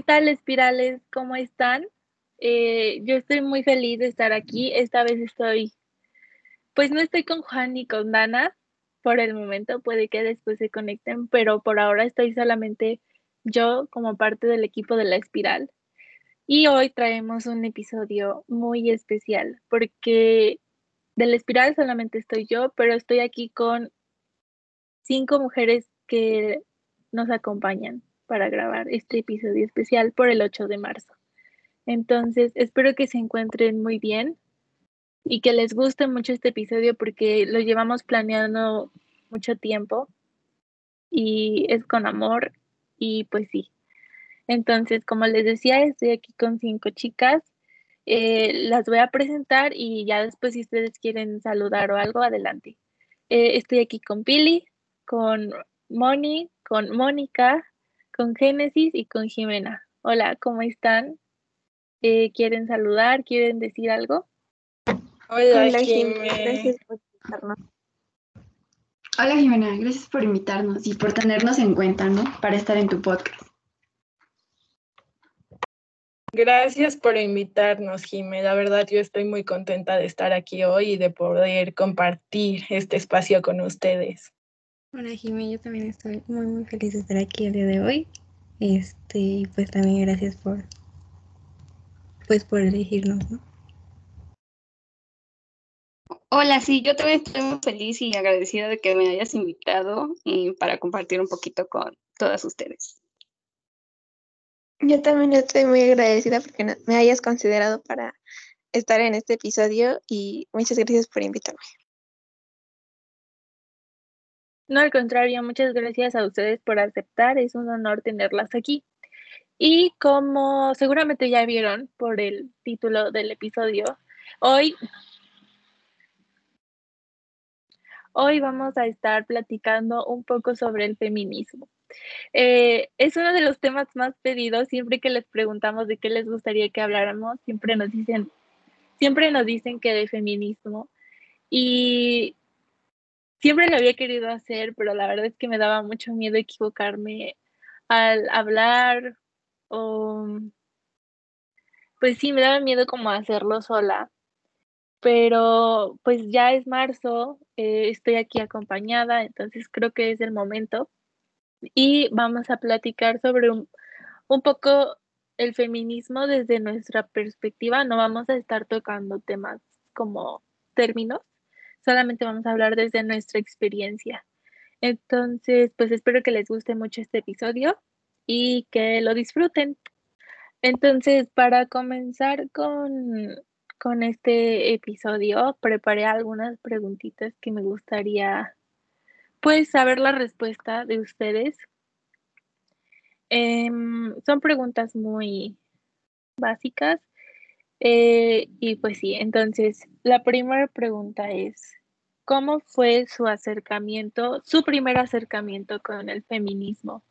¿Qué tal, espirales? ¿Cómo están? Eh, yo estoy muy feliz de estar aquí. Esta vez estoy, pues no estoy con Juan ni con Dana por el momento, puede que después se conecten, pero por ahora estoy solamente yo como parte del equipo de la espiral. Y hoy traemos un episodio muy especial porque de la espiral solamente estoy yo, pero estoy aquí con cinco mujeres que nos acompañan para grabar este episodio especial por el 8 de marzo. Entonces, espero que se encuentren muy bien y que les guste mucho este episodio porque lo llevamos planeando mucho tiempo y es con amor y pues sí. Entonces, como les decía, estoy aquí con cinco chicas. Eh, las voy a presentar y ya después si ustedes quieren saludar o algo, adelante. Eh, estoy aquí con Pili, con Moni, con Mónica, con Génesis y con Jimena. Hola, ¿cómo están? Eh, ¿Quieren saludar? ¿Quieren decir algo? Hola, Jimena. Gracias por invitarnos. Hola Jimena, gracias por invitarnos y por tenernos en cuenta, ¿no? Para estar en tu podcast. Gracias por invitarnos, Jimena. La verdad, yo estoy muy contenta de estar aquí hoy y de poder compartir este espacio con ustedes. Hola Jimé, yo también estoy muy muy feliz de estar aquí el día de hoy. Este, pues también gracias por pues por elegirnos, ¿no? Hola, sí, yo también estoy muy feliz y agradecida de que me hayas invitado y para compartir un poquito con todas ustedes. Yo también estoy muy agradecida porque me hayas considerado para estar en este episodio y muchas gracias por invitarme. No, al contrario, muchas gracias a ustedes por aceptar. Es un honor tenerlas aquí. Y como seguramente ya vieron por el título del episodio, hoy, hoy vamos a estar platicando un poco sobre el feminismo. Eh, es uno de los temas más pedidos. Siempre que les preguntamos de qué les gustaría que habláramos, siempre nos dicen, siempre nos dicen que de feminismo. Y siempre lo había querido hacer, pero la verdad es que me daba mucho miedo equivocarme al hablar o pues sí, me daba miedo como hacerlo sola. Pero pues ya es marzo, eh, estoy aquí acompañada, entonces creo que es el momento. Y vamos a platicar sobre un, un poco el feminismo desde nuestra perspectiva. No vamos a estar tocando temas como términos, solamente vamos a hablar desde nuestra experiencia. Entonces, pues espero que les guste mucho este episodio y que lo disfruten. Entonces, para comenzar con, con este episodio, preparé algunas preguntitas que me gustaría, pues, saber la respuesta de ustedes. Em, son preguntas muy básicas, eh, y pues sí, entonces la primera pregunta es, ¿cómo fue su acercamiento, su primer acercamiento con el feminismo?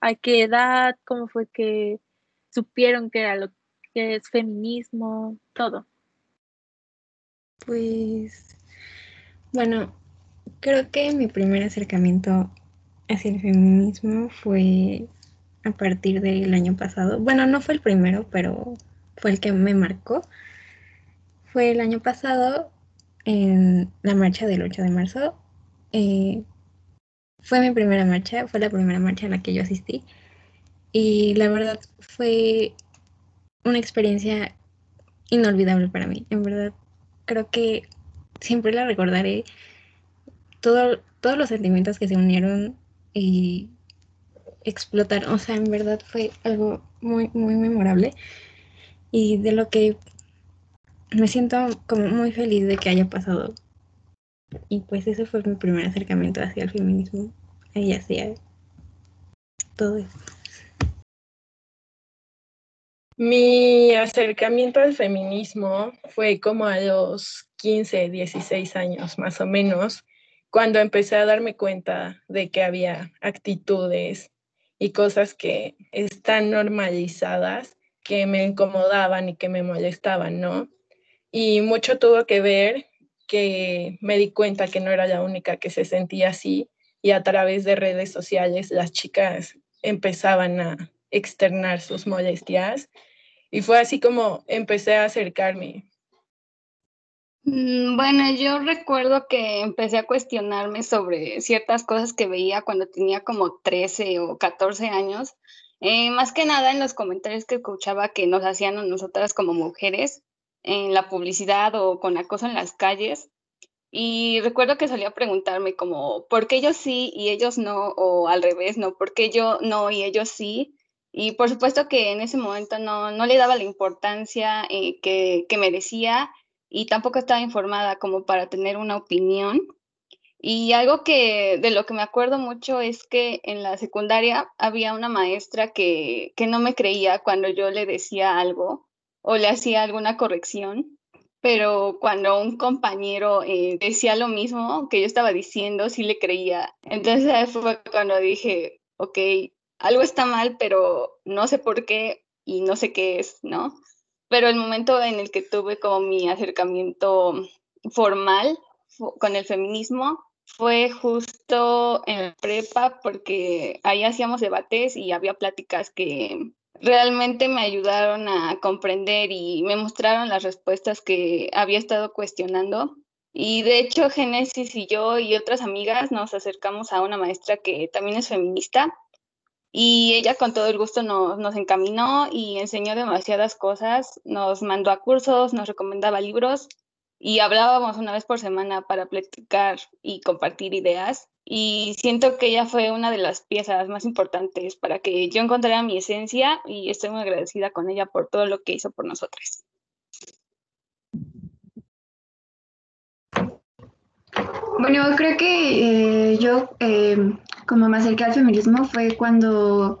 ¿A qué edad? ¿Cómo fue que supieron que era lo que es feminismo? Todo. Pues, bueno, creo que mi primer acercamiento hacia el feminismo fue a partir del año pasado. Bueno, no fue el primero, pero fue el que me marcó. Fue el año pasado en la marcha del 8 de marzo. Eh, fue mi primera marcha, fue la primera marcha a la que yo asistí. Y la verdad fue una experiencia inolvidable para mí. En verdad, creo que siempre la recordaré. Todo, todos los sentimientos que se unieron y explotaron. O sea, en verdad fue algo muy, muy memorable y de lo que me siento como muy feliz de que haya pasado. Y pues ese fue mi primer acercamiento hacia el feminismo y hacia todo. Mi acercamiento al feminismo fue como a los 15, 16 años más o menos, cuando empecé a darme cuenta de que había actitudes y cosas que están normalizadas que me incomodaban y que me molestaban, ¿no? Y mucho tuvo que ver que me di cuenta que no era la única que se sentía así y a través de redes sociales las chicas empezaban a externar sus molestias. Y fue así como empecé a acercarme. Mm, bueno, yo recuerdo que empecé a cuestionarme sobre ciertas cosas que veía cuando tenía como 13 o 14 años, eh, más que nada en los comentarios que escuchaba que nos hacían a nosotras como mujeres en la publicidad o con acoso en las calles. Y recuerdo que solía preguntarme como, ¿por qué ellos sí y ellos no? O al revés, ¿no? ¿Por qué yo no y ellos sí? Y por supuesto que en ese momento no, no le daba la importancia eh, que, que merecía y tampoco estaba informada como para tener una opinión. Y algo que de lo que me acuerdo mucho es que en la secundaria había una maestra que, que no me creía cuando yo le decía algo o le hacía alguna corrección, pero cuando un compañero eh, decía lo mismo que yo estaba diciendo, sí le creía. Entonces fue cuando dije, ok, algo está mal, pero no sé por qué y no sé qué es, ¿no? pero el momento en el que tuve como mi acercamiento formal con el feminismo fue justo en la prepa porque ahí hacíamos debates y había pláticas que realmente me ayudaron a comprender y me mostraron las respuestas que había estado cuestionando. Y de hecho, Génesis y yo y otras amigas nos acercamos a una maestra que también es feminista y ella con todo el gusto nos, nos, encaminó y enseñó demasiadas cosas, nos mandó a cursos, nos recomendaba libros y hablábamos una vez por semana para platicar y compartir ideas. Y siento que ella fue una de las piezas más importantes para que yo encontrara mi esencia y estoy muy agradecida con ella por todo lo que hizo por nosotras. Bueno, creo que eh, yo eh, como me acerqué al feminismo fue cuando,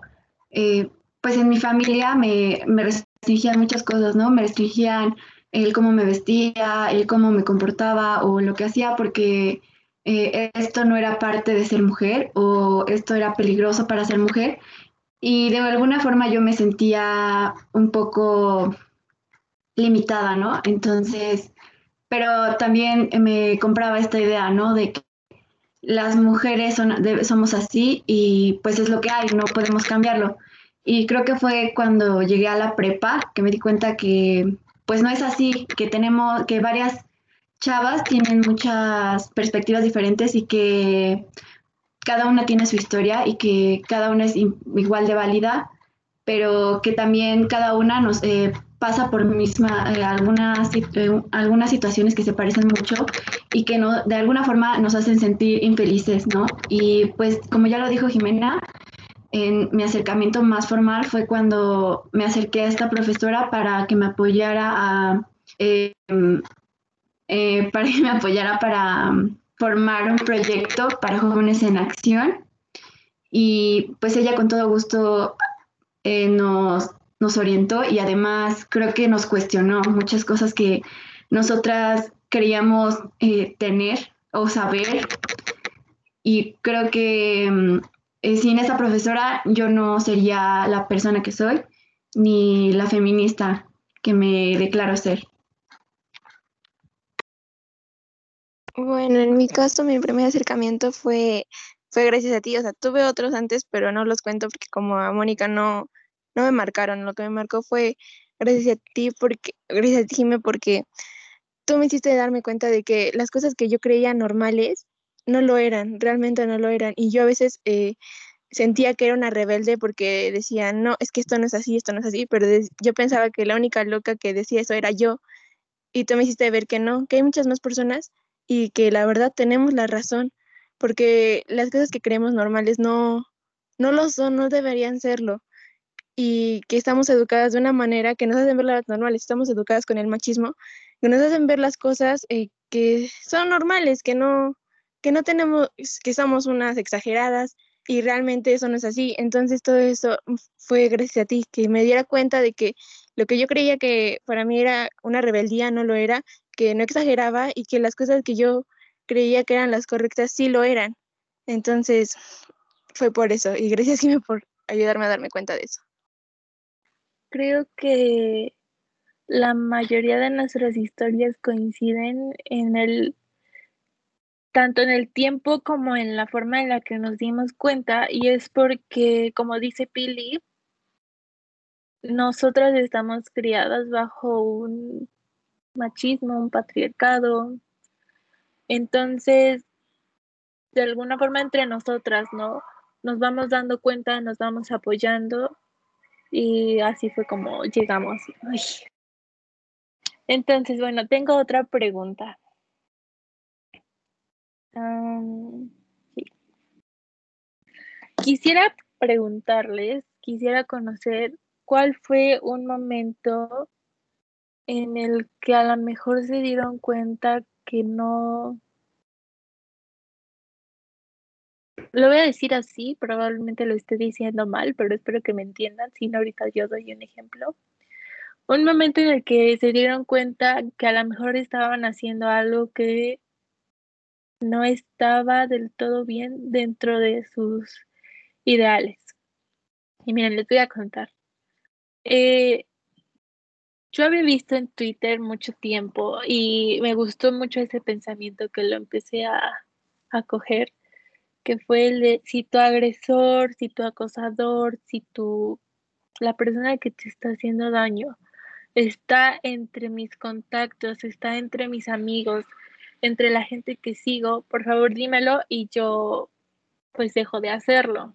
eh, pues en mi familia me, me, restringían muchas cosas, ¿no? Me restringían el cómo me vestía, el cómo me comportaba o lo que hacía porque esto no era parte de ser mujer o esto era peligroso para ser mujer. Y de alguna forma yo me sentía un poco limitada, ¿no? Entonces, pero también me compraba esta idea, ¿no? De que las mujeres son, somos así y pues es lo que hay, no podemos cambiarlo. Y creo que fue cuando llegué a la prepa que me di cuenta que pues no es así, que tenemos, que varias chavas tienen muchas perspectivas diferentes y que cada una tiene su historia y que cada una es igual de válida, pero que también cada una nos eh, pasa por misma eh, algunas, eh, algunas situaciones que se parecen mucho y que no, de alguna forma nos hacen sentir infelices, ¿no? Y pues como ya lo dijo Jimena, en mi acercamiento más formal fue cuando me acerqué a esta profesora para que me apoyara a, em, eh, para que me apoyara para formar un proyecto para jóvenes en acción y pues ella con todo gusto nos nos orientó y además creo que nos cuestionó muchas cosas que nosotras queríamos eh, tener o saber. Y creo que mm, eh, sin esa profesora yo no sería la persona que soy, ni la feminista que me declaro ser. Bueno, en mi caso, mi primer acercamiento fue, fue gracias a ti. O sea, tuve otros antes, pero no los cuento porque como a Mónica no, no me marcaron, lo que me marcó fue gracias a ti, porque, gracias a ti, Jimé, porque tú me hiciste darme cuenta de que las cosas que yo creía normales no lo eran, realmente no lo eran. Y yo a veces eh, sentía que era una rebelde porque decía, no, es que esto no es así, esto no es así, pero yo pensaba que la única loca que decía eso era yo. Y tú me hiciste ver que no, que hay muchas más personas y que la verdad tenemos la razón, porque las cosas que creemos normales no, no lo son, no deberían serlo y que estamos educadas de una manera que nos hacen ver las normales, estamos educadas con el machismo, que nos hacen ver las cosas eh, que son normales, que no, que no tenemos, que somos unas exageradas y realmente eso no es así. Entonces todo eso fue gracias a ti, que me diera cuenta de que lo que yo creía que para mí era una rebeldía no lo era, que no exageraba y que las cosas que yo creía que eran las correctas sí lo eran. Entonces fue por eso y gracias Jimmy por ayudarme a darme cuenta de eso creo que la mayoría de nuestras historias coinciden en el tanto en el tiempo como en la forma en la que nos dimos cuenta y es porque como dice Pili nosotras estamos criadas bajo un machismo, un patriarcado. Entonces, de alguna forma entre nosotras, ¿no? Nos vamos dando cuenta, nos vamos apoyando y así fue como llegamos. Entonces, bueno, tengo otra pregunta. Quisiera preguntarles, quisiera conocer cuál fue un momento en el que a lo mejor se dieron cuenta que no... Lo voy a decir así, probablemente lo esté diciendo mal, pero espero que me entiendan, si no ahorita yo doy un ejemplo. Un momento en el que se dieron cuenta que a lo mejor estaban haciendo algo que no estaba del todo bien dentro de sus ideales. Y miren, les voy a contar. Eh, yo había visto en Twitter mucho tiempo y me gustó mucho ese pensamiento que lo empecé a, a coger, que fue el de si tu agresor, si tu acosador, si tu la persona que te está haciendo daño está entre mis contactos, está entre mis amigos, entre la gente que sigo, por favor dímelo y yo pues dejo de hacerlo.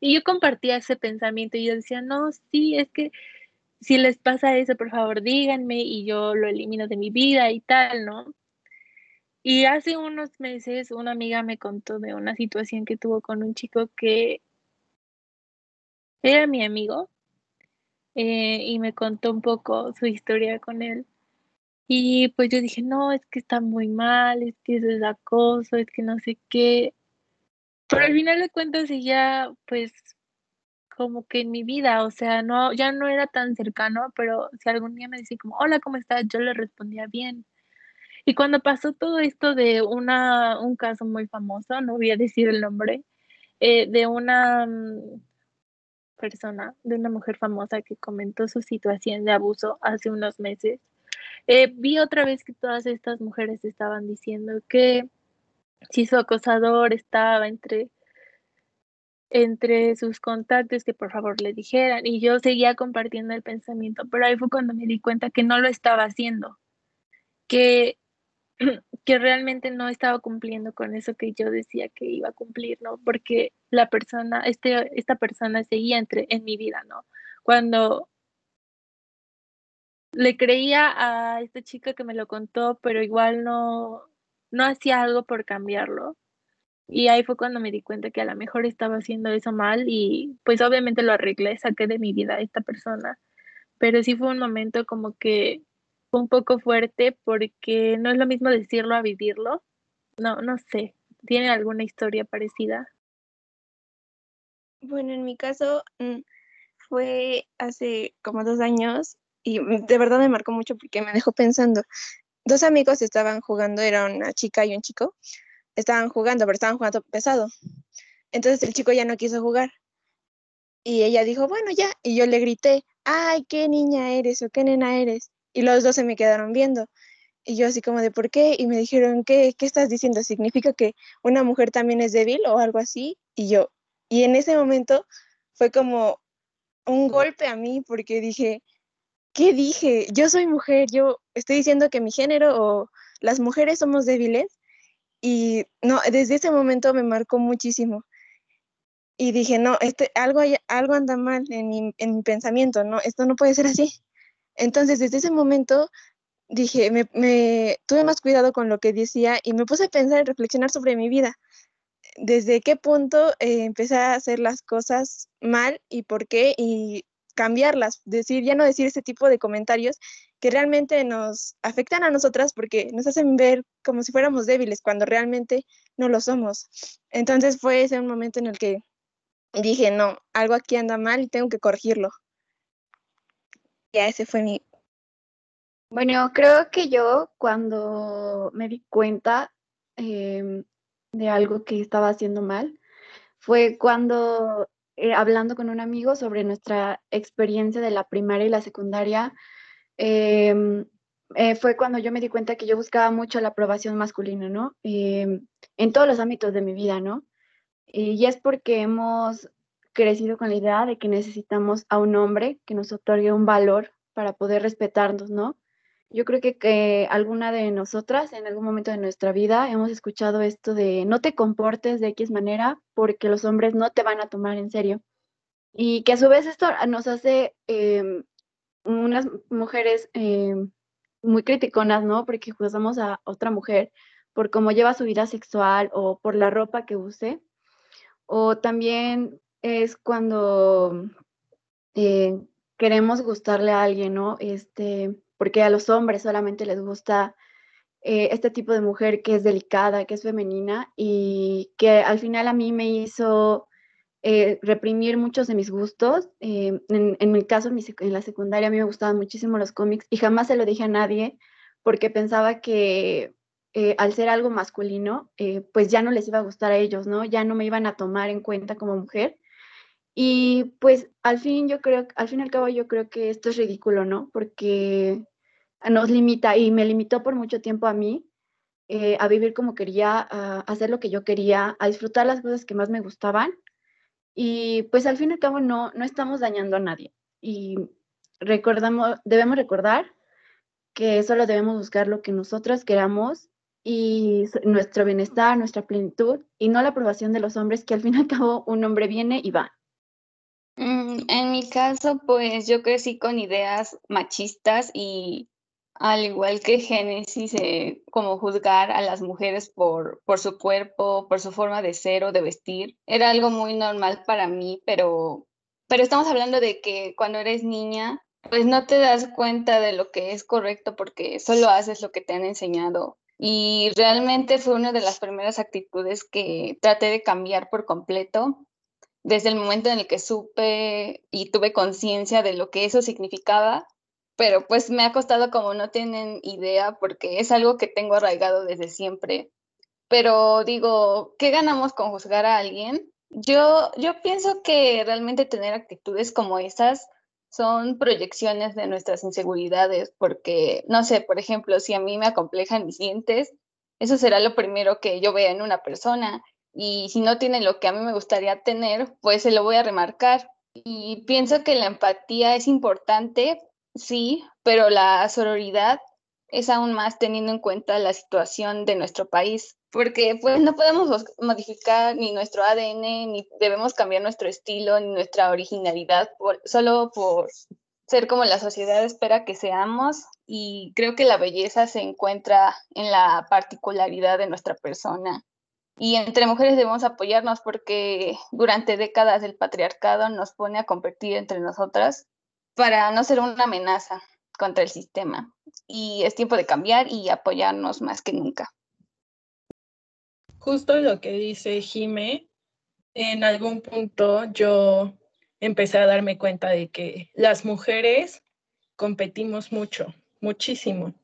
Y yo compartía ese pensamiento y yo decía, no, sí, es que si les pasa eso, por favor díganme y yo lo elimino de mi vida y tal, ¿no? Y hace unos meses una amiga me contó de una situación que tuvo con un chico que era mi amigo eh, y me contó un poco su historia con él. Y pues yo dije, no, es que está muy mal, es que es acoso, es que no sé qué. Pero al final de cuentas ella, pues, como que en mi vida, o sea, no, ya no era tan cercano, pero si algún día me decía como, hola, ¿cómo estás? Yo le respondía bien. Y cuando pasó todo esto de una, un caso muy famoso, no voy a decir el nombre, eh, de una mm, persona, de una mujer famosa que comentó su situación de abuso hace unos meses, eh, vi otra vez que todas estas mujeres estaban diciendo que si su acosador estaba entre, entre sus contactos, que por favor le dijeran. Y yo seguía compartiendo el pensamiento, pero ahí fue cuando me di cuenta que no lo estaba haciendo, que, que realmente no estaba cumpliendo con eso que yo decía que iba a cumplir, ¿no? Porque la persona, este, esta persona seguía entre, en mi vida, ¿no? Cuando le creía a esta chica que me lo contó, pero igual no, no hacía algo por cambiarlo. Y ahí fue cuando me di cuenta que a lo mejor estaba haciendo eso mal y pues obviamente lo arreglé, saqué de mi vida a esta persona. Pero sí fue un momento como que un poco fuerte porque no es lo mismo decirlo a vivirlo. No, no sé. ¿Tiene alguna historia parecida? Bueno, en mi caso mm, fue hace como dos años y de verdad me marcó mucho porque me dejó pensando. Dos amigos estaban jugando, era una chica y un chico, estaban jugando, pero estaban jugando pesado. Entonces el chico ya no quiso jugar. Y ella dijo, bueno, ya. Y yo le grité, ay, qué niña eres o qué nena eres. Y los dos se me quedaron viendo. Y yo así como de, ¿por qué? Y me dijeron, ¿qué, qué estás diciendo? ¿Significa que una mujer también es débil o algo así? Y yo, y en ese momento fue como un golpe a mí porque dije, ¿qué dije? Yo soy mujer, yo estoy diciendo que mi género o las mujeres somos débiles y no, desde ese momento me marcó muchísimo. Y dije, no, este, algo, algo anda mal en mi, en mi pensamiento, no, esto no puede ser así. Entonces, desde ese momento dije, me, me, tuve más cuidado con lo que decía y me puse a pensar y reflexionar sobre mi vida. Desde qué punto eh, empecé a hacer las cosas mal y por qué, y cambiarlas, decir, ya no decir ese tipo de comentarios que realmente nos afectan a nosotras porque nos hacen ver como si fuéramos débiles cuando realmente no lo somos. Entonces fue ese un momento en el que dije, no, algo aquí anda mal y tengo que corregirlo. Ya ese fue mi... Bueno, creo que yo cuando me di cuenta em, de algo que estaba haciendo mal, fue cuando eh, hablando con un amigo sobre nuestra experiencia de la primaria y la secundaria, em, eh, fue cuando yo me di cuenta que yo buscaba mucho la aprobación masculina, ¿no? Em, en todos los ámbitos de mi vida, ¿no? Y es porque hemos crecido con la idea de que necesitamos a un hombre que nos otorgue un valor para poder respetarnos, ¿no? Yo creo que, que alguna de nosotras en algún momento de nuestra vida hemos escuchado esto de no te comportes de X manera porque los hombres no te van a tomar en serio. Y que a su vez esto nos hace em, unas mujeres em, muy criticonas, ¿no? Porque juzgamos a otra mujer por cómo lleva su vida sexual o por la ropa que use. O también es cuando eh, queremos gustarle a alguien, ¿no? Este, porque a los hombres solamente les gusta eh, este tipo de mujer que es delicada, que es femenina y que al final a mí me hizo eh, reprimir muchos de mis gustos. Eh, en, mi caso, en, la secundaria, a mí me gustaban muchísimo los cómics y jamás se lo dije a nadie porque pensaba que al ser algo masculino, pues ya no les iba a gustar a ellos, ¿no? Ya no me iban a tomar en cuenta como mujer. Y pues al fin yo creo, al fin y al cabo yo creo que esto es ridículo, ¿no? Porque nos limita y me limitó por mucho tiempo a mí eh, a vivir como quería, a hacer lo que yo quería, a disfrutar las cosas que más me gustaban. Y pues al fin y al cabo no, no estamos dañando a nadie. Y recordamos, debemos recordar que solo debemos buscar lo que nosotras queramos y nuestro bienestar, nuestra plenitud y no la aprobación de los hombres, que al fin y al cabo un hombre viene y va. Mm, en mi caso, pues yo crecí con ideas machistas y al igual que Génesis, eh, como juzgar a las mujeres por, su cuerpo, por su forma de ser o de vestir, era algo muy normal para mí, pero, pero estamos hablando de que cuando eres niña, pues no te das cuenta de lo que es correcto porque solo haces lo que te han enseñado. Y realmente fue una de las primeras actitudes que traté de cambiar por completo desde el momento en el que supe y tuve conciencia de lo que eso significaba, pero pues me ha costado como no tienen idea porque es algo que tengo arraigado desde siempre. Pero digo, ¿qué ganamos con juzgar a alguien? Yo, yo pienso que realmente tener actitudes como esas son proyecciones de nuestras inseguridades, porque, no sé, por ejemplo, si a mí me acomplejan mis dientes, eso será lo primero que yo vea en una persona y si no tiene lo que a mí me gustaría tener, pues se lo voy a remarcar. Y pienso que la empatía es importante, sí, pero la sororidad es aún más teniendo en cuenta la situación de nuestro país, porque pues no podemos modificar ni nuestro ADN, ni debemos cambiar nuestro estilo, ni nuestra originalidad, solo por ser como la sociedad espera que seamos y creo que la belleza se encuentra en la particularidad de nuestra persona y entre mujeres debemos apoyarnos porque durante décadas el patriarcado nos pone a competir entre nosotras para no ser una amenaza contra el sistema. Y es tiempo de cambiar y apoyarnos más que nunca. Justo lo que dice Jime, en algún punto yo empecé a darme cuenta de que las mujeres competimos mucho, muchísimo.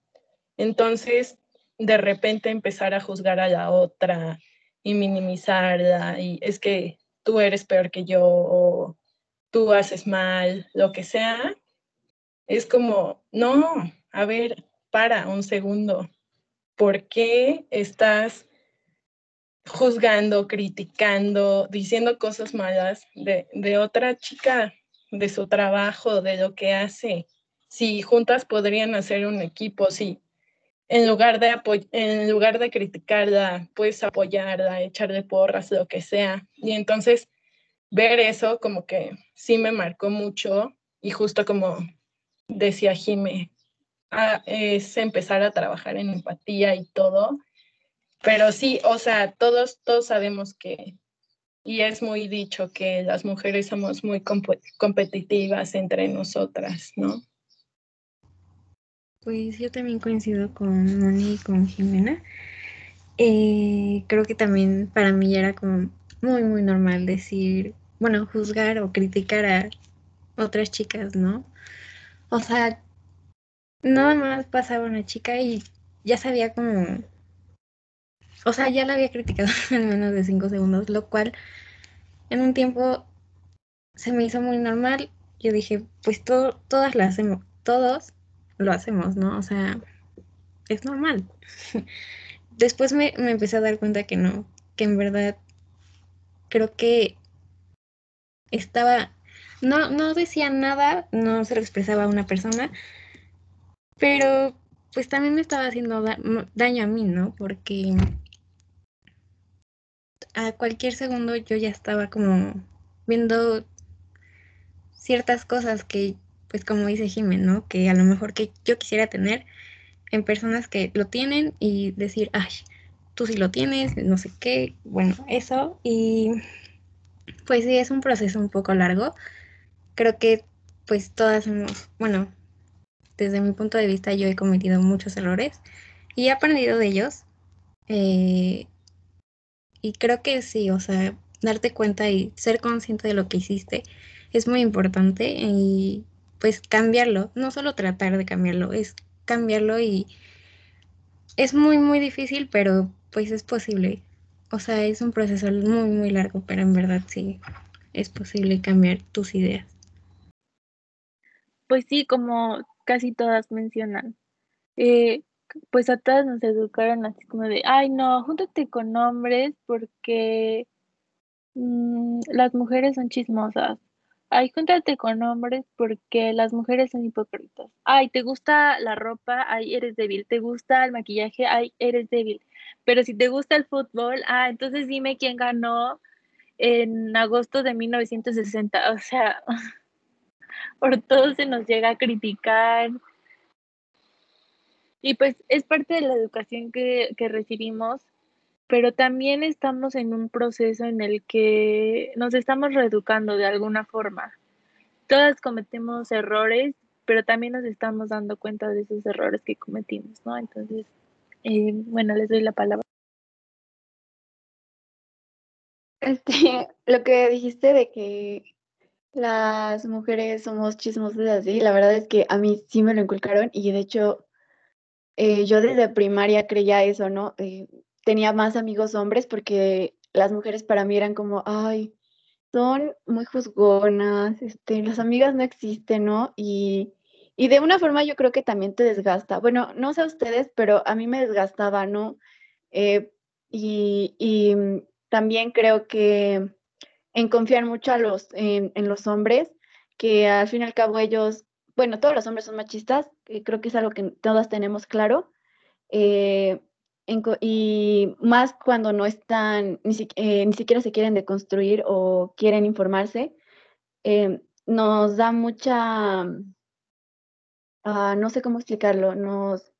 Entonces, de repente empezar a juzgar a la otra, y minimizarla y es que tú eres peor que yo o tú haces mal, lo que sea, es como, no, a ver, para un segundo, ¿por qué estás juzgando, criticando, diciendo cosas malas de, de otra chica, de su trabajo, de lo que hace? Si juntas podrían hacer un equipo, si en lugar de, en lugar de criticarla, puedes apoyarla, echarle porras, lo que sea. Y entonces ver eso como que sí me marcó mucho y justo como decía Jime, ah, es empezar a trabajar en empatía y todo. Pero sí, o sea, todos, todos sabemos que, y es muy dicho que las mujeres somos muy competitivas entre nosotras, ¿no? Pues yo también coincido con Moni y con Jimena. Eh, creo que también para mí era como muy, muy normal decir, bueno, juzgar o criticar a otras chicas, ¿no? O sea, nada más pasaba una chica y ya sabía como, o sea, ya la había criticado en menos de cinco segundos, lo cual en un tiempo se me hizo muy normal. Yo dije, pues todo, todas las hacemos, todos lo hacemos, ¿no? O sea, es normal. Después me, empecé a dar cuenta que no, que en verdad creo que estaba, no, no decía nada, no se lo expresaba a una persona, pero pues también me estaba haciendo daño a mí, ¿no? Porque a cualquier segundo yo ya estaba como viendo ciertas cosas que, pues como dice Jiménez, ¿no? Que a lo mejor que yo quisiera tener en personas que lo tienen y decir, ay, tú sí lo tienes, no sé qué, bueno, eso. Y pues sí, es un proceso un poco largo. Creo que pues todas hemos, bueno, desde mi punto de vista yo he cometido muchos errores y he aprendido de ellos. Eh, y creo que sí, o sea, darte cuenta y ser consciente de lo que hiciste es muy importante y pues cambiarlo, no solo tratar de cambiarlo, es cambiarlo y es muy, muy difícil, pero pues es posible. O sea, es un proceso muy, muy largo, pero en verdad sí, es posible cambiar tus ideas. Pues sí, como casi todas mencionan. Eh, pues a todas nos educaron así como de, ay no, júntate con hombres porque mm, las mujeres son chismosas. Ay, júntate con hombres porque las mujeres son hipócritas. Ay, ¿te gusta la ropa? Ay, eres débil. ¿Te gusta el maquillaje? Ay, eres débil. Pero si te gusta el fútbol, ah, entonces dime quién ganó en agosto de 1960. O sea, por todo se nos llega a criticar. Y pues es parte de la educación que, que recibimos pero también estamos en un proceso en el que nos estamos reeducando de alguna forma. Todas cometemos errores, pero también nos estamos dando cuenta de esos errores que cometimos, ¿no? Entonces, eh, bueno, les doy la palabra. Este, lo que dijiste de que las mujeres somos chismosas así, la verdad es que a mí sí me lo inculcaron y de hecho eh, yo desde primaria creía eso, ¿no? Eh, tenía más amigos hombres porque las mujeres para mí eran como, ay, son muy juzgonas, este, las amigas no existen, ¿no? Y, y de una forma yo creo que también te desgasta. Bueno, no sé a ustedes, pero a mí me desgastaba, ¿no? Eh, y, y, también creo que en confiar mucho a los, en, los hombres, que al fin y al cabo ellos, bueno, todos los hombres son machistas, creo que es algo que todas tenemos claro. Eh, y más cuando no están, ni, eh, ni, siquiera se quieren deconstruir o quieren informarse, eh, nos da mucha, uh, no sé cómo explicarlo, nos,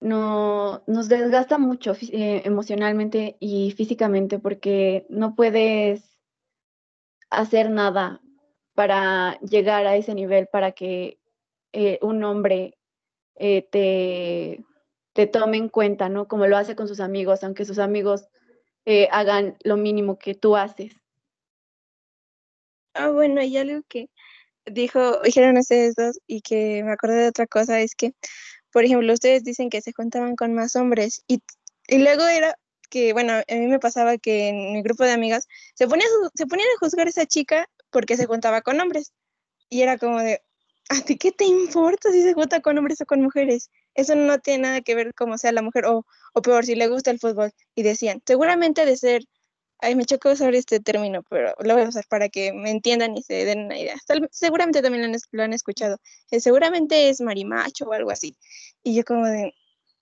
no, nos desgasta mucho eh, emocionalmente y físicamente porque no puedes hacer nada para llegar a ese nivel, para que eh, un hombre te te tome en cuenta, ¿no? Como lo hace con sus amigos, aunque sus amigos eh, hagan lo mínimo que tú haces. Ah, bueno, y algo que dijo, dijeron ustedes dos y que me acordé de otra cosa es que, por ejemplo, ustedes dicen que se juntaban con más hombres y, y luego era que, bueno, a mí me pasaba que en mi grupo de amigas se ponían, se ponían a juzgar a esa chica porque se juntaba con hombres. Y era como de, ¿a ti qué te importa si se junta con hombres o con mujeres? Eso no tiene nada que ver cómo sea la mujer, o, o peor, si le gusta el fútbol. Y decían, seguramente de ser, ay, me chocó usar este término, pero lo voy a usar para que me entiendan y se den una idea. seguramente también lo han, lo han escuchado. Eh, seguramente es marimacho o algo así. Y yo como de,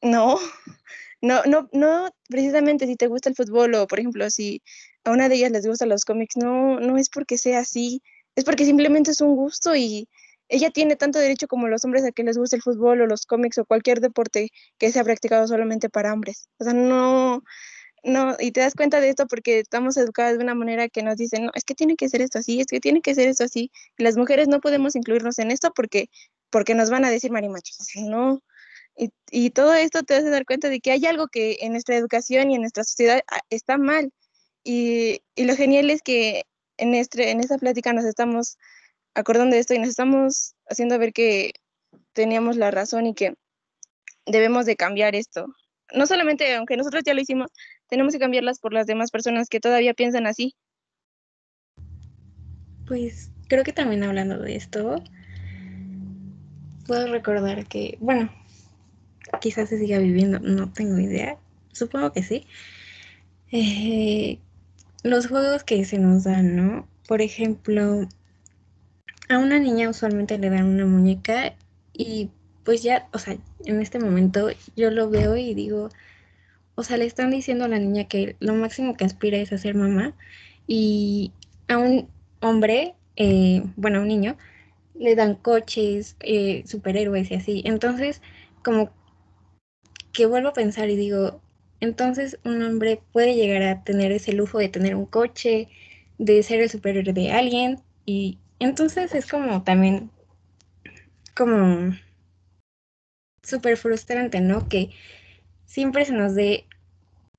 no, no, no, no, precisamente si te gusta el fútbol o, por ejemplo, si a una de ellas les gustan los cómics, no, no es porque sea así, es porque simplemente es un gusto y ella tiene tanto derecho como los hombres a que les guste el fútbol o los cómics o cualquier deporte que sea practicado solamente para hombres. O sea, no, no, y te das cuenta de esto porque estamos educadas de una manera que nos dicen, no, es que tiene que ser esto así, es que tiene que ser esto así. Las mujeres no podemos incluirnos en esto porque, porque nos van a decir marimachos. no. Y, y todo esto te hace dar cuenta de que hay algo que en nuestra educación y en nuestra sociedad ah, está mal. Y, y lo genial es que en, este, en esta plática nos estamos acordando de esto y nos estamos haciendo ver que teníamos la razón y que debemos de cambiar esto. No solamente, aunque nosotros ya lo hicimos, tenemos que cambiarlas por las demás personas que todavía piensan así. Pues creo que también hablando de esto, puedo recordar que, bueno, quizás se siga viviendo, no tengo idea, supongo que sí. Eh, los juegos que se nos dan, ¿no? por ejemplo, a una niña usualmente le dan una muñeca y pues ya, o sea, en este momento yo lo veo y digo, o sea, le están diciendo a la niña que lo máximo que aspira es a ser mamá y a un hombre, eh, bueno, a un niño, le dan coches, eh, superhéroes y así. Entonces, como que vuelvo a pensar y digo, entonces un hombre puede llegar a tener ese lujo de tener un coche, de ser el superhéroe de alguien y entonces es como también como súper frustrante, ¿no? Que siempre se nos dé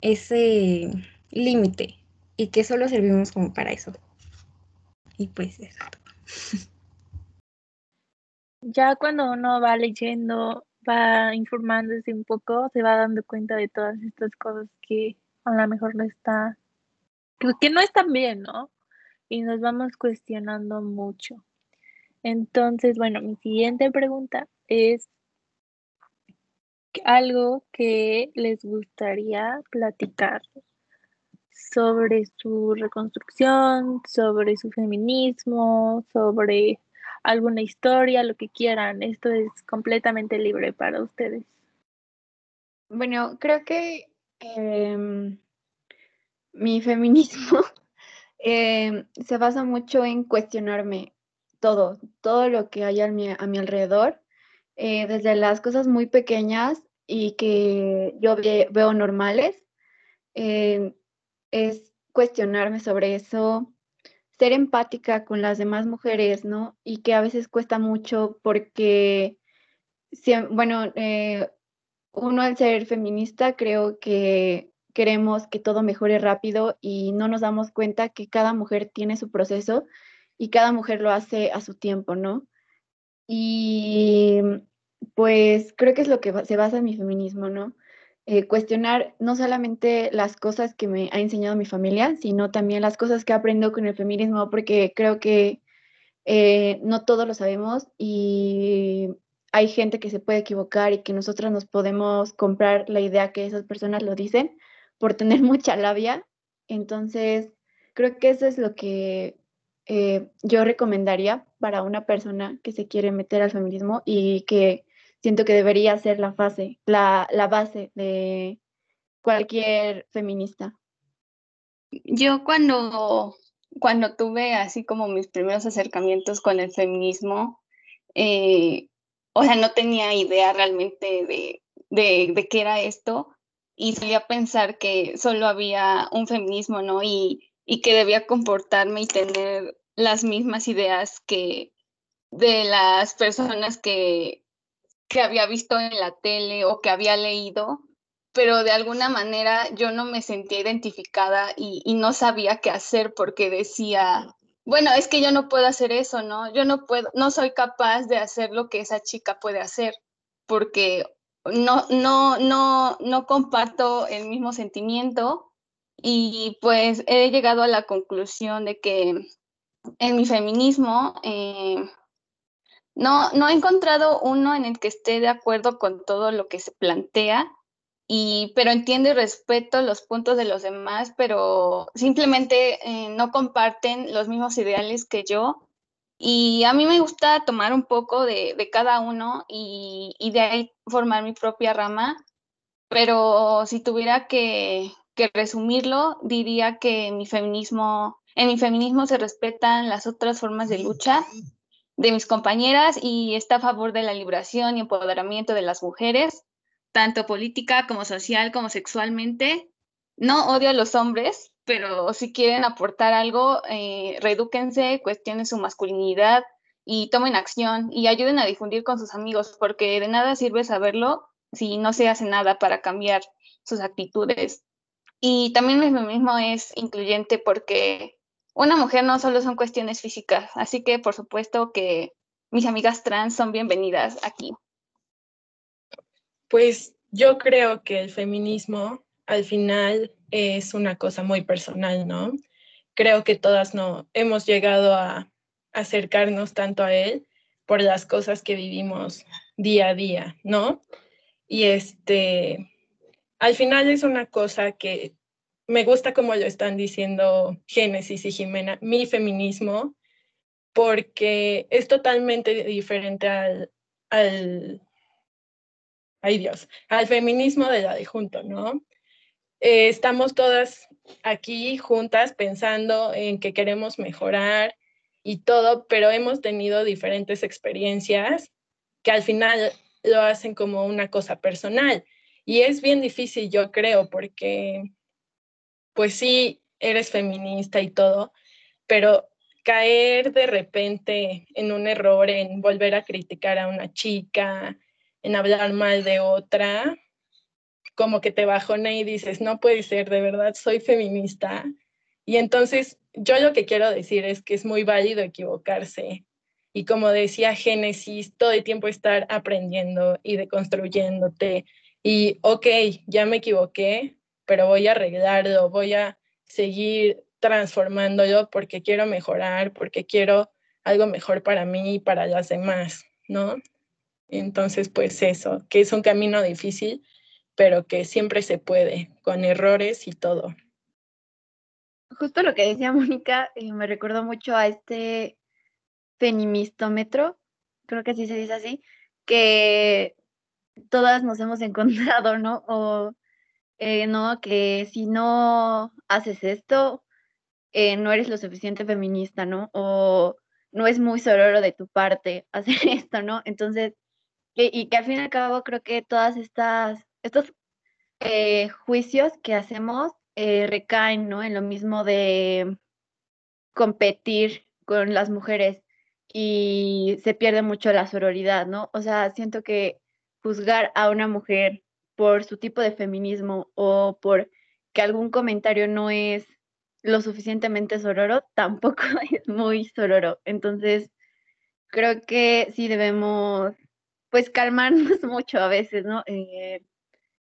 ese límite y que solo servimos como para eso. Y pues eso. Ya cuando uno va leyendo, va informándose un poco, se va dando cuenta de todas estas cosas que a lo mejor no está, que no están bien, ¿no? Y nos vamos cuestionando mucho. Entonces, bueno, mi siguiente pregunta es, algo que les gustaría platicar sobre su reconstrucción, sobre su feminismo, sobre alguna historia, lo que quieran. Esto es completamente libre para ustedes. Bueno, creo que em, mi feminismo em, se basa mucho en cuestionarme todo, todo lo que hay a mi, a mi alrededor eh, desde las cosas muy pequeñas y que yo veo normales, eh, es cuestionarme sobre eso, ser empática con las demás mujeres, ¿no? Y que a veces cuesta mucho porque, bueno, eh, uno al ser feminista creo que queremos que todo mejore rápido y no nos damos cuenta que cada mujer tiene su proceso y cada mujer lo hace a su tiempo, ¿no? Y pues creo que es lo que se basa en mi feminismo, ¿no? Eh, cuestionar no solamente las cosas que me ha enseñado mi familia, sino también las cosas que aprendo con el feminismo, porque creo que eh, no todos lo sabemos y hay gente que se puede equivocar y que nosotros nos podemos comprar la idea que esas personas lo dicen por tener mucha labia. Entonces, creo que eso es lo que eh, yo recomendaría para una persona que se quiere meter al feminismo y que siento que debería ser la, fase, la, la base de cualquier feminista. Yo cuando, cuando tuve así como mis primeros acercamientos con el feminismo, eh, o sea, no tenía idea realmente de, de, de, qué era esto y solía pensar que solo había un feminismo, ¿no? Y, y que debía comportarme y tener las mismas ideas que de las personas que, que había visto en la tele o que había leído, pero de alguna manera yo no me sentía identificada y, y, no sabía qué hacer porque decía, bueno, es que yo no puedo hacer eso, ¿no? Yo no puedo, no soy capaz de hacer lo que esa chica puede hacer porque no, no, no, no comparto el mismo sentimiento y pues he llegado a la conclusión de que en mi feminismo eh, no, no he encontrado uno en el que esté de acuerdo con todo lo que se plantea, y, pero entiendo y respeto los puntos de los demás, pero simplemente eh, no comparten los mismos ideales que yo. Y a mí me gusta tomar un poco de, cada uno y, y, de ahí formar mi propia rama, pero si tuviera que, que resumirlo, diría que mi feminismo en mi feminismo se respetan las otras formas de lucha de mis compañeras y está a favor de la liberación y empoderamiento de las mujeres, tanto política como social como sexualmente. No odio a los hombres, pero si quieren aportar algo, eh, redúquense, cuestionen su masculinidad y tomen acción y ayuden a difundir con sus amigos, porque de nada sirve saberlo si no se hace nada para cambiar sus actitudes. Y también el feminismo es incluyente porque una mujer no solo son cuestiones físicas, así que por supuesto que mis amigas trans son bienvenidas aquí. Pues yo creo que el feminismo al final es una cosa muy personal, ¿no? Creo que todas no hemos llegado a acercarnos tanto a él por las cosas que vivimos día a día, ¿no? Y este, al final es una cosa que me gusta como lo están diciendo Génesis y Jimena, mi feminismo, porque es totalmente diferente al, al, ay Dios, al feminismo de la de junto, ¿no? Eh, estamos todas aquí juntas pensando en que queremos mejorar y todo, pero hemos tenido diferentes experiencias que al final lo hacen como una cosa personal. Y es bien difícil, yo creo, porque pues sí, eres feminista y todo, pero caer de repente en un error, en volver a criticar a una chica, en hablar mal de otra, como que te bajona y dices, no puede ser, de verdad, soy feminista. Y entonces yo lo que quiero decir es que es muy válido equivocarse. Y como decía Génesis, todo el tiempo estar aprendiendo y deconstruyéndote. Y, ok, ya me equivoqué, pero voy a arreglarlo, voy a seguir transformándolo porque quiero mejorar, porque quiero algo mejor para mí y para las demás, ¿no? Entonces, pues eso, que es un camino difícil, pero que siempre se puede, con errores y todo. Justo lo que decía Mónica, eh, me recordó mucho a este feministómetro, creo que así se dice así, que todas nos hemos encontrado, ¿no? O eh, no, que si no haces esto, eh, no eres lo suficiente feminista, ¿no? O no es muy sororo de tu parte hacer esto, ¿no? Entonces, y que al fin y al cabo creo que todas estas, estos eh, juicios que hacemos recaen, ¿no? En lo mismo de competir con las mujeres y se pierde mucho la sororidad, ¿no? O sea, siento que juzgar a una mujer por su tipo de feminismo o por que algún comentario no es lo suficientemente sororo, tampoco es muy sororo. Entonces, creo que sí debemos, pues, calmarnos mucho a veces, ¿no? Eh,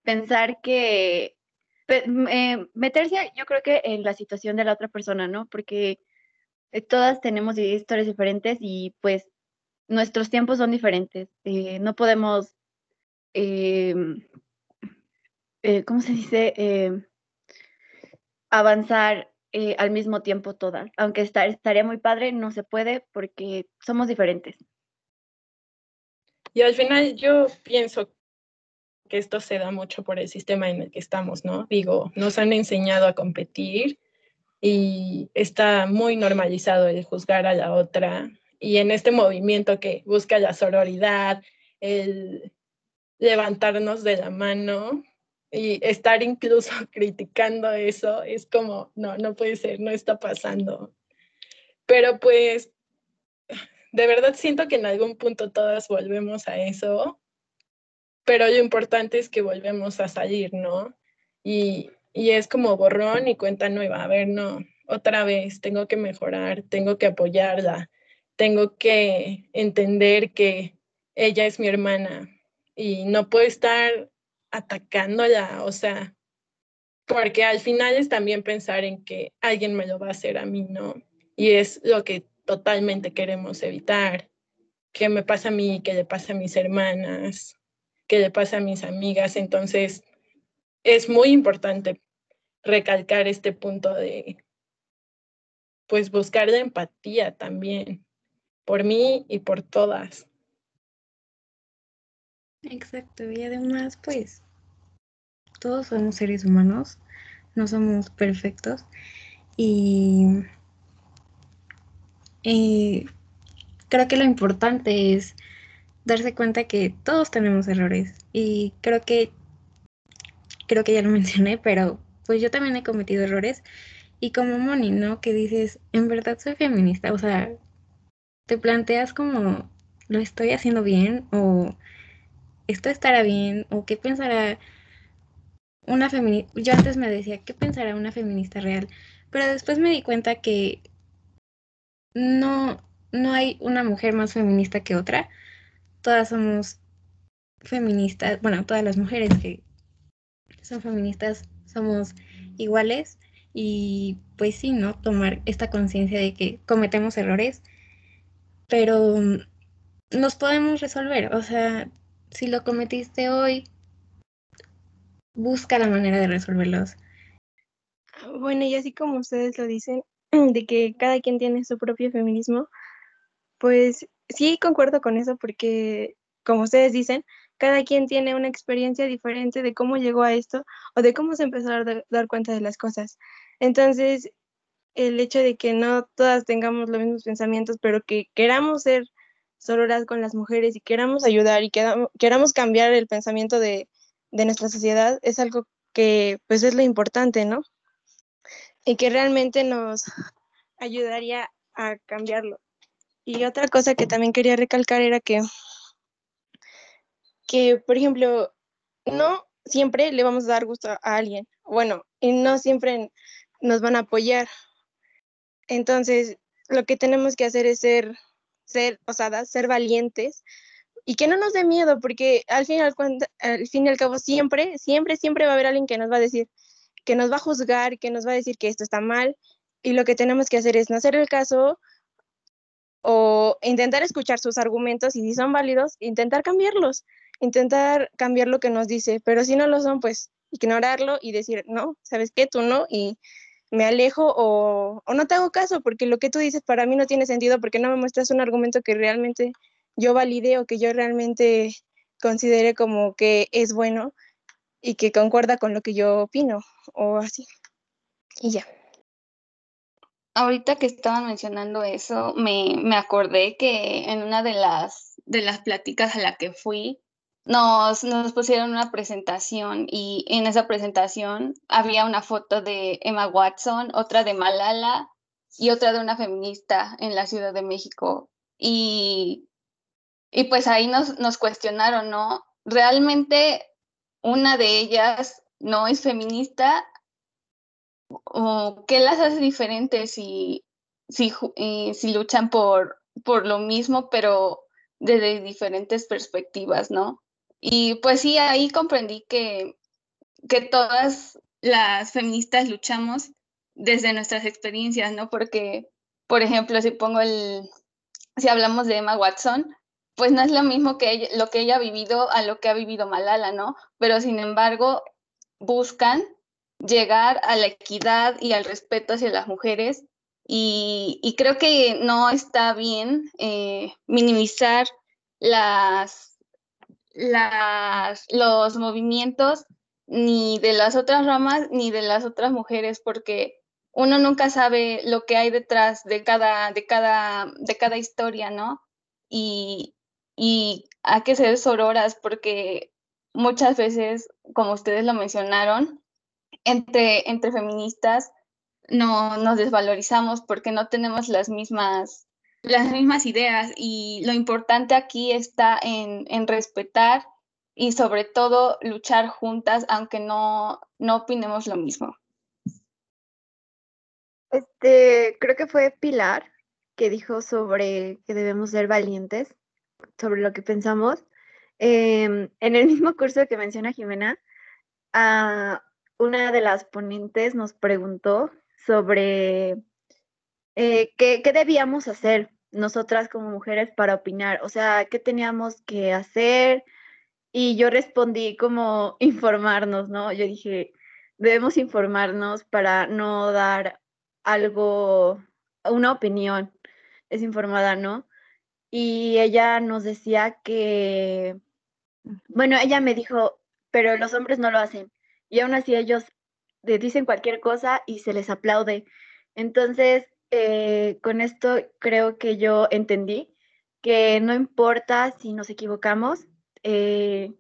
pensar que, eh, meterse, yo creo que en la situación de la otra persona, ¿no? Porque eh, todas tenemos historias diferentes y pues nuestros tiempos son diferentes. no podemos em, eh, ¿cómo se dice? Eh, avanzar eh, al mismo tiempo todas. Aunque estaría muy padre, no se puede porque somos diferentes. Y al final yo pienso que esto se da mucho por el sistema en el que estamos, ¿no? Digo, nos han enseñado a competir y está muy normalizado el juzgar a la otra. Y en este movimiento que busca la sororidad, el levantarnos de la mano, y estar incluso criticando eso es como, no, no puede ser, no está pasando. Pero pues, de verdad siento que en algún punto todas volvemos a eso, pero lo importante es que volvemos a salir, ¿no? Y, y es como borrón y cuenta nueva, a ver, no, otra vez, tengo que mejorar, tengo que apoyarla, tengo que entender que ella es mi hermana y no puedo estar atacándola, o sea, porque al final es también pensar en que alguien me lo va a hacer a mí, ¿no? Y es lo que totalmente queremos evitar, que me pasa a mí, que le pasa a mis hermanas, que le pasa a mis amigas, entonces es muy importante recalcar este punto de, pues, buscar la empatía también, por mí y por todas. Exacto, y además, pues, todos somos seres humanos, no somos perfectos y, creo que lo importante es darse cuenta que todos tenemos errores y creo que creo que ya lo mencioné, pero pues yo también he cometido errores y como Moni, ¿no? Que dices, en verdad soy feminista, o sea, te planteas como, ¿lo estoy haciendo bien? o esto estará bien o qué pensará una feminista. Yo antes me decía, ¿qué pensará una feminista real? Pero después me di cuenta que no, no hay una mujer más feminista que otra. Todas somos feministas, bueno, todas las mujeres que son feministas somos iguales y pues sí, ¿no? Tomar esta conciencia de que cometemos errores, pero nos podemos resolver, o sea, si lo cometiste hoy, busca la manera de resolverlos. Bueno, y así como ustedes lo dicen, de que cada quien tiene su propio feminismo, pues sí concuerdo con eso porque, como ustedes dicen, cada quien tiene una experiencia diferente de cómo llegó a esto o de cómo se empezó a dar, cuenta de las cosas. Entonces, el hecho de que no todas tengamos los mismos pensamientos, pero que queramos ser sororas con las mujeres y queramos ayudar y queramos cambiar el pensamiento de, de nuestra sociedad, es algo que pues es lo importante, ¿no? Y que realmente nos ayudaría a cambiarlo. Y otra cosa que también quería recalcar era que, que, por ejemplo, no siempre le vamos a dar gusto a alguien. Bueno, y no siempre nos van a apoyar. Entonces, lo que tenemos que hacer es ser, ser osadas, ser valientes y que no nos dé miedo, porque al fin, al, al fin y al cabo siempre, siempre, siempre va a haber alguien que nos va a decir, que nos va a juzgar, que nos va a decir que esto está mal, y lo que tenemos que hacer es no hacer el caso o intentar escuchar sus argumentos y si son válidos, intentar cambiarlos, intentar cambiar lo que nos dice, pero si no lo son, pues ignorarlo y decir, no, ¿sabes qué? Tú no, y me alejo o, o no te hago caso porque lo que tú dices para mí no tiene sentido porque no me muestras un argumento que realmente yo valide o que yo realmente considere como que es bueno y que concuerda con lo que yo opino o así. Y ya. Ahorita que estaban mencionando eso, me, me acordé que en una de las, de las pláticas a la que fui, nos, nos pusieron una presentación y en esa presentación había una foto de Emma Watson, otra de Malala y otra de una feminista en la Ciudad de México. Y, y pues ahí nos, nos cuestionaron, ¿no? Realmente una de ellas no es feminista qué las hace diferentes si, si, eh, si luchan por, por lo mismo, pero desde diferentes perspectivas, ¿no? Y pues sí, ahí comprendí que, que todas las feministas luchamos desde nuestras experiencias, ¿no? Porque, por ejemplo, si pongo el, si hablamos de Emma Watson, pues no es lo mismo que lo que ella ha vivido a lo que ha vivido Malala, ¿no? Pero sin embargo, buscan llegar a la equidad y al respeto hacia las mujeres y, creo que no está bien eh, minimizar los movimientos ni de las otras ramas ni de las otras mujeres porque uno nunca sabe lo que hay detrás de cada, de cada, de cada historia, ¿no? Y, y hay que ser sororas porque muchas veces, como ustedes lo mencionaron, entre, entre feministas no nos desvalorizamos porque no tenemos las mismas, las mismas ideas y lo importante aquí está en, en respetar y sobre todo luchar juntas aunque no, no opinemos lo mismo. Este, creo que fue Pilar que dijo sobre que debemos ser valientes, sobre lo que pensamos. Em, en el mismo curso que menciona Jimena, a una de las ponentes nos preguntó sobre eh, qué, debíamos hacer nosotras como mujeres para opinar, o sea, qué teníamos que hacer. Y yo respondí como informarnos, ¿no? Yo dije, debemos informarnos para no dar algo, una opinión desinformada, ¿no? Y ella nos decía que, bueno, ella me dijo, pero los hombres no lo hacen y aún así ellos dicen cualquier cosa y se les aplaude. Entonces, eh, con esto creo que yo entendí que no importa si nos equivocamos, eh,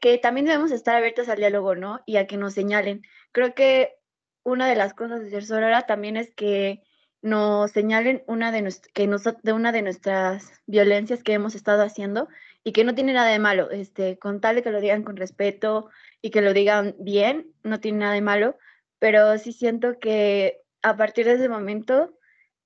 que también debemos estar abiertos al diálogo, ¿no? Y a que nos señalen. Creo que una de las cosas de ser sorora también es que nos señalen una de, que de una de nuestras violencias que hemos estado haciendo y que no tiene nada de malo, este, con tal de que lo digan con respeto y que lo digan bien, no tiene nada de malo, pero sí siento que a partir de ese momento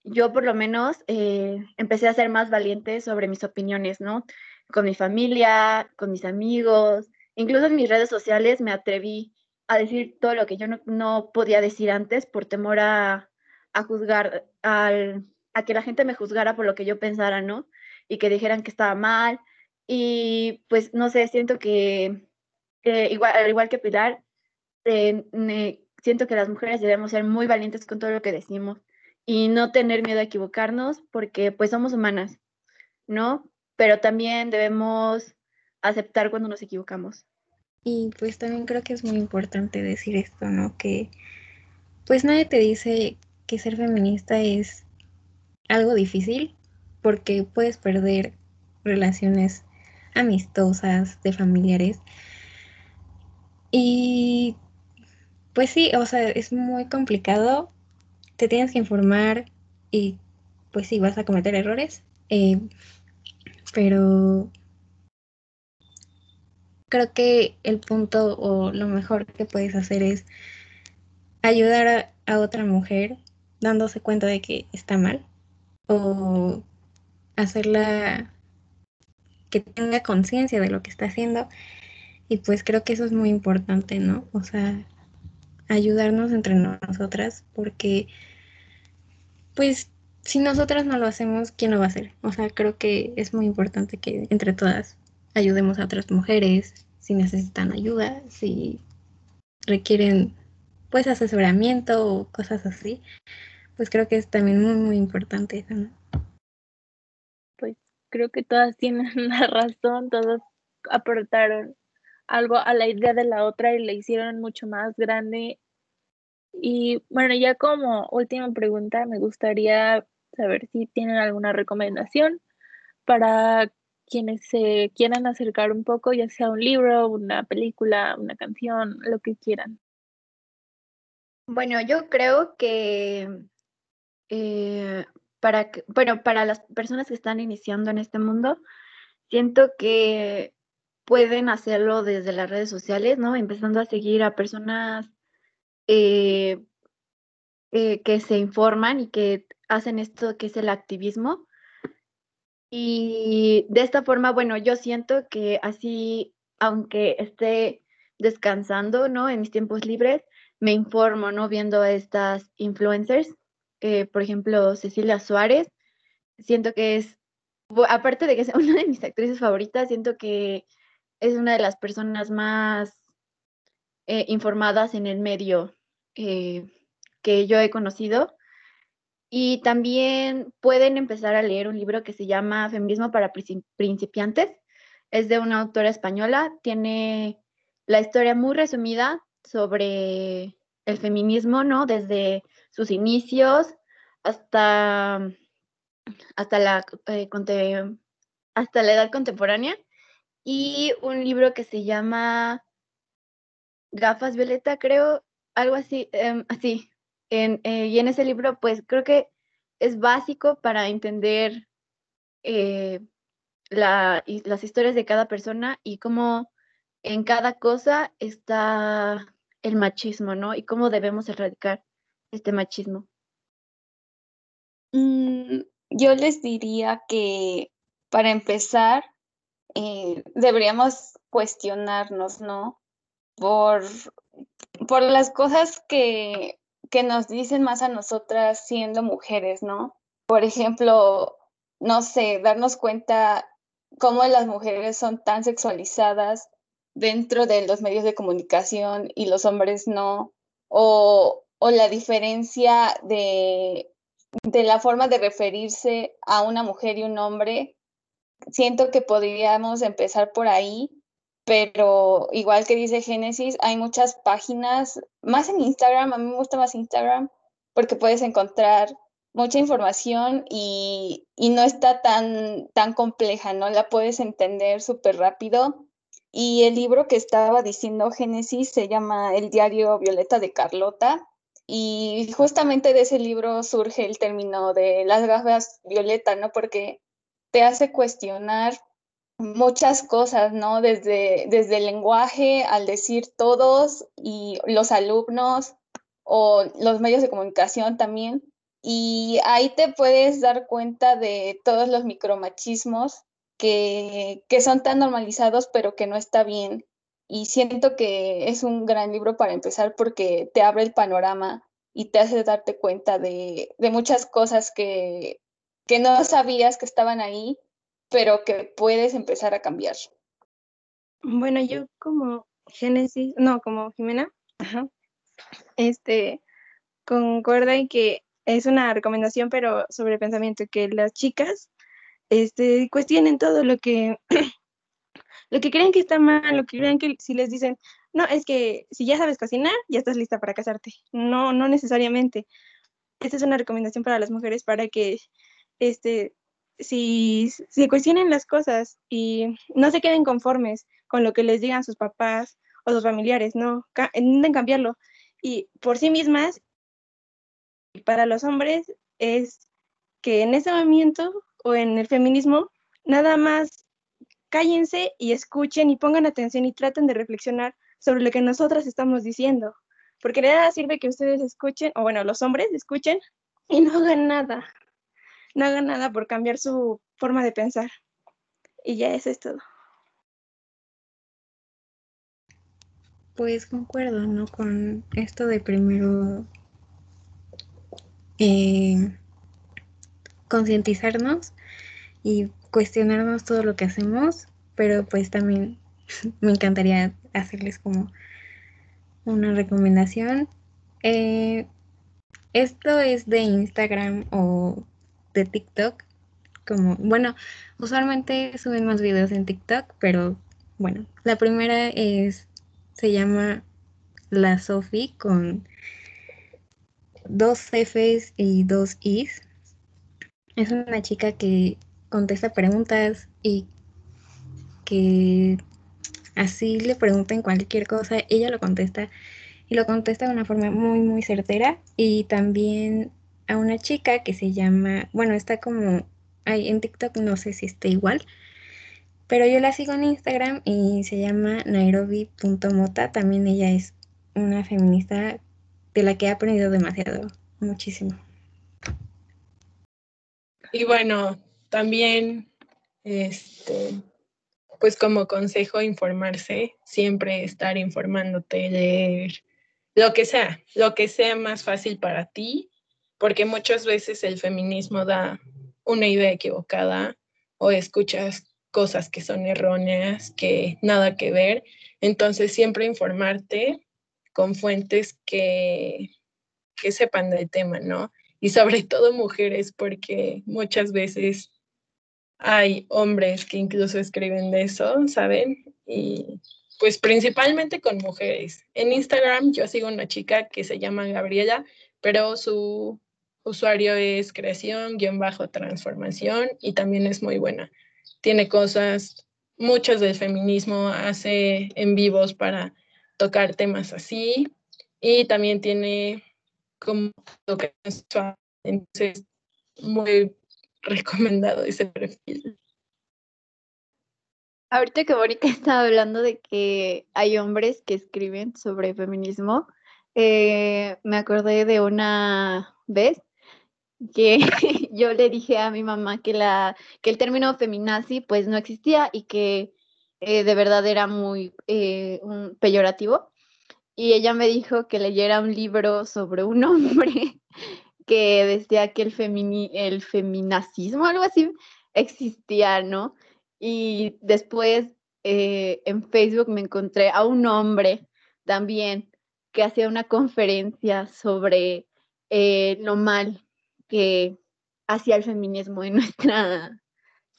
yo por lo menos eh, empecé a ser más valiente sobre mis opiniones, ¿no? Con mi familia, con mis amigos, incluso en mis redes sociales me atreví a decir todo lo que yo no, podía decir antes por temor a, a juzgar, al, a que la gente me juzgara por lo que yo pensara, ¿no? Y que dijeran que estaba mal, y pues no sé, siento que igual, al igual que Pilar, eh, siento que las mujeres debemos ser muy valientes con todo lo que decimos y no tener miedo a equivocarnos porque pues somos humanas, ¿no? Pero también debemos aceptar cuando nos equivocamos. Y pues también creo que es muy importante decir esto, ¿no? Que pues nadie te dice que ser feminista es algo difícil porque puedes perder relaciones amistosas, de familiares. Y pues sí, o sea, es muy complicado. Te tienes que informar y pues sí, vas a cometer errores. Eh, pero creo que el punto o lo mejor que puedes hacer es ayudar a, otra mujer dándose cuenta de que está mal o hacerla que tenga conciencia de lo que está haciendo y pues creo que eso es muy importante, ¿no? O sea, ayudarnos entre nosotras porque pues si nosotras no lo hacemos, ¿quién lo va a hacer? O sea, creo que es muy importante que entre todas ayudemos a otras mujeres si necesitan ayuda, si requieren pues asesoramiento o cosas así, pues creo que es también muy, muy importante eso, ¿no? Creo que todas tienen la razón, todas aportaron algo a la idea de la otra y la hicieron mucho más grande. Y bueno, ya como última pregunta, me gustaría saber si tienen alguna recomendación para quienes se quieran acercar un poco, ya sea un libro, una película, una canción, lo que quieran. Bueno, yo creo que eh, para bueno, para las personas que están iniciando en este mundo, siento que pueden hacerlo desde las redes sociales, ¿no? Empezando a seguir a personas eh, eh, que se informan y que hacen esto que es el activismo. Y de esta forma, bueno, yo siento que así, aunque esté descansando, ¿no? En mis tiempos libres, me informo, ¿no? Viendo a estas influencers, eh, por ejemplo, Cecilia Suárez, siento que es, aparte de que es una de mis actrices favoritas, siento que es una de las personas más eh, informadas en el medio eh, que yo he conocido. Y también pueden empezar a leer un libro que se llama Feminismo para principiantes. Es de una autora española. Tiene la historia muy resumida sobre el feminismo, ¿no? Desde sus inicios hasta, hasta, la, eh, hasta la edad contemporánea. Y un libro que se llama Gafas Violeta, creo, algo así, em, así, en, eh, y en ese libro, pues creo que es básico para entender eh, la, las historias de cada persona y cómo en cada cosa está el machismo, ¿no? Y cómo debemos erradicar este machismo. Mm, yo les diría que para empezar, eh, deberíamos cuestionarnos, ¿no? Por, por las cosas que que nos dicen más a nosotras siendo mujeres, ¿no? Por ejemplo, no sé, darnos cuenta cómo las mujeres son tan sexualizadas dentro de los medios de comunicación y los hombres no, o, o la diferencia de, de la forma de referirse a una mujer y un hombre. Siento que podríamos empezar por ahí pero igual que dice Génesis, hay muchas páginas, más en Instagram, a mí me gusta más Instagram porque puedes encontrar mucha información y, no está tan, tan compleja, ¿no? La puedes entender súper rápido. Y el libro que estaba diciendo Génesis se llama El diario Violeta de Carlota. Y justamente de ese libro surge el término de las gafas violeta, ¿no? Porque te hace cuestionar muchas cosas, ¿no? Desde, desde el lenguaje al decir todos y los alumnos o los medios de comunicación también. Y ahí te puedes dar cuenta de todos los micromachismos que, que son tan normalizados pero que no está bien. Y siento que es un gran libro para empezar porque te abre el panorama y te hace darte cuenta de, de muchas cosas que, que no sabías que estaban ahí pero que puedes empezar a cambiar. Bueno, yo como Génesis, no, como Jimena, este, concuerda en que es una recomendación, pero sobre pensamiento, que las chicas este, cuestionen todo lo que, lo que creen que está mal, lo que creen que si les dicen, no, es que si ya sabes cocinar, ya estás lista para casarte. No, no necesariamente. Esta es una recomendación para las mujeres para que este, si, si cuestionen las cosas y no se queden conformes con lo que les digan sus papás o sus familiares, no, intenten cambiarlo. Y por sí mismas, para los hombres es que en ese movimiento o en el feminismo, nada más cállense y escuchen y pongan atención y traten de reflexionar sobre lo que nosotras estamos diciendo. Porque de nada sirve que ustedes escuchen, o bueno, los hombres escuchen y no hagan nada no hagan nada por cambiar su forma de pensar. Y ya eso es todo. Pues concuerdo, ¿no? Con esto de primero eh, concientizarnos y cuestionarnos todo lo que hacemos, pero pues también me encantaría hacerles como una recomendación. Eh, esto es de Instagram o de TikTok. Como, bueno, usualmente suben más videos en TikTok, pero bueno, la primera es, se llama La Sofi con dos Fs y dos Is. Es una chica que contesta preguntas y que así le pregunten cualquier cosa, ella lo contesta y lo contesta de una forma muy, muy certera y también a una chica que se llama, bueno, está como, hay en TikTok no sé si está igual, pero yo la sigo en Instagram y se llama nairobi.mota, también ella es una feminista de la que he aprendido demasiado, muchísimo. Y bueno, también, este, pues como consejo, informarse, siempre estar informándote, leer, lo que sea, lo que sea más fácil para ti porque muchas veces el feminismo da una idea equivocada o escuchas cosas que son erróneas, que nada que ver. Entonces, siempre informarte con fuentes que, que sepan del tema, ¿no? Y sobre todo mujeres, porque muchas veces hay hombres que incluso escriben de eso, ¿saben? Y pues principalmente con mujeres. En Instagram yo sigo una chica que se llama Gabriela, pero su usuario es creación-transformación y también es muy buena. Tiene cosas, muchas del feminismo, hace en vivos para tocar temas así y también tiene como entonces muy recomendado ese perfil. Ahorita que Mónica estaba hablando de que hay hombres que escriben sobre feminismo, eh, me acordé de una vez que yo le dije a mi mamá que, la, que el término feminazi pues no existía y que eh, de verdad era muy eh, un peyorativo. Y ella me dijo que leyera un libro sobre un hombre que decía que el, femini, el feminacismo, algo así, existía, ¿no? Y después eh, en Facebook me encontré a un hombre también que hacía una conferencia sobre lo mal que hacía el feminismo en nuestra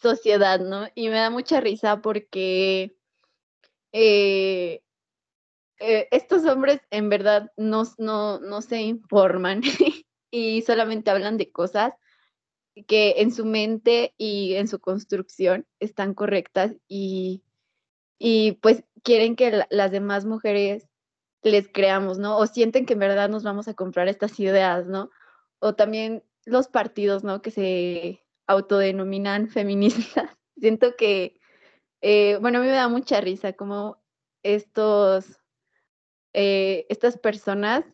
sociedad, ¿no? Y me da mucha risa porque eh, eh, estos hombres en verdad no, no, no se informan y solamente hablan de cosas que en su mente y en su construcción están correctas y, y pues quieren que las demás mujeres les creamos, ¿no? O sienten que en verdad nos vamos a comprar estas ideas, ¿no? O también los partidos, ¿no? Que se autodenominan feministas. Siento que, eh, bueno, a mí me da mucha risa como estos, eh, estas personas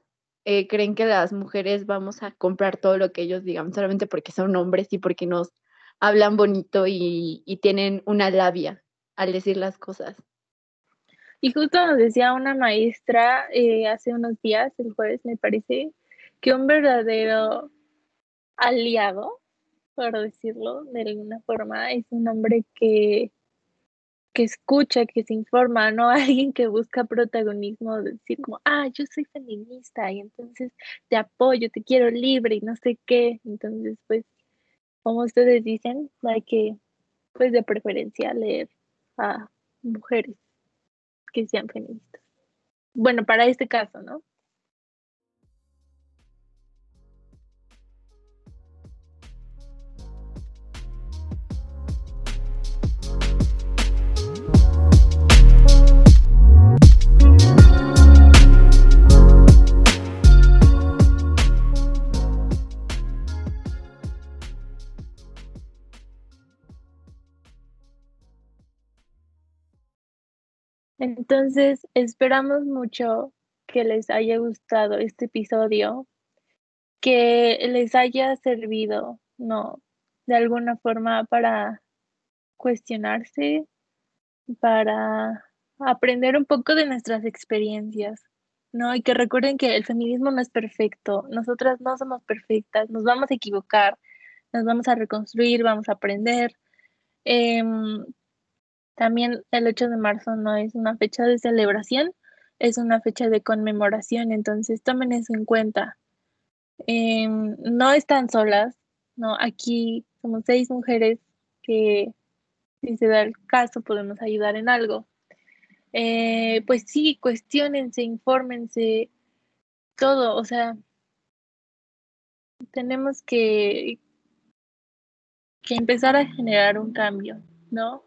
eh, creen que las mujeres vamos a comprar todo lo que ellos digan solamente porque son hombres y porque nos hablan bonito y, y tienen una labia al decir las cosas. Y justo nos decía una maestra hace unos días, el jueves me parece, que un verdadero aliado, por decirlo de alguna forma, es un hombre que que escucha, que se informa, no alguien que busca protagonismo, decir como, ah, yo soy feminista y entonces te apoyo, te quiero libre y no sé qué. Entonces, pues, como ustedes dicen, hay que, pues, de preferencia leer a mujeres que sean feministas. Bueno, para este caso, ¿no? Entonces, esperamos mucho que les haya gustado este episodio, que les haya servido, ¿no? De alguna forma para cuestionarse, para aprender un poco de nuestras experiencias, ¿no? Y que recuerden que el feminismo no es perfecto, nosotras no somos perfectas, nos vamos a equivocar, nos vamos a reconstruir, vamos a aprender. Em, también el 8 de marzo no es una fecha de celebración, es una fecha de conmemoración, entonces tomen eso en cuenta. Em, no están solas, ¿no? Aquí somos seis mujeres que, si se da el caso, podemos ayudar en algo. Eh, pues sí, cuestionense, infórmense, todo, o sea, tenemos que, que empezar a generar un cambio, ¿no?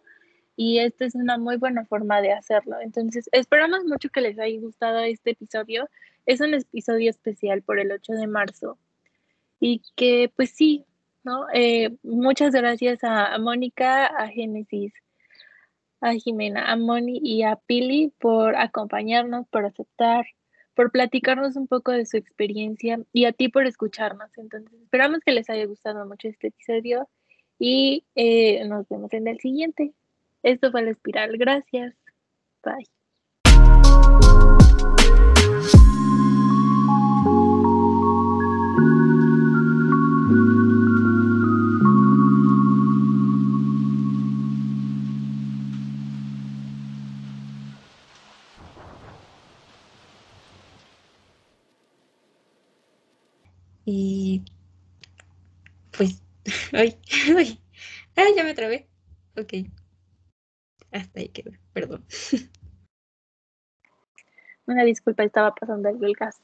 Y esta es una muy buena forma de hacerlo. Entonces, esperamos mucho que les haya gustado este episodio. Es un episodio especial por el 8 de marzo y que pues sí, ¿no? Eh, muchas gracias a, Mónica, a Génesis, a Jimena, a Moni y a Pili por acompañarnos, por aceptar, por platicarnos un poco de su experiencia y a ti por escucharnos. Entonces, esperamos que les haya gustado mucho este episodio y eh, nos vemos en el siguiente. Esto fue la espiral. Gracias. Bye. Y pues, ay, ay, ay, ya me trabé. Ok. Hasta ahí quedó, perdón. Una disculpa, estaba pasando el gas.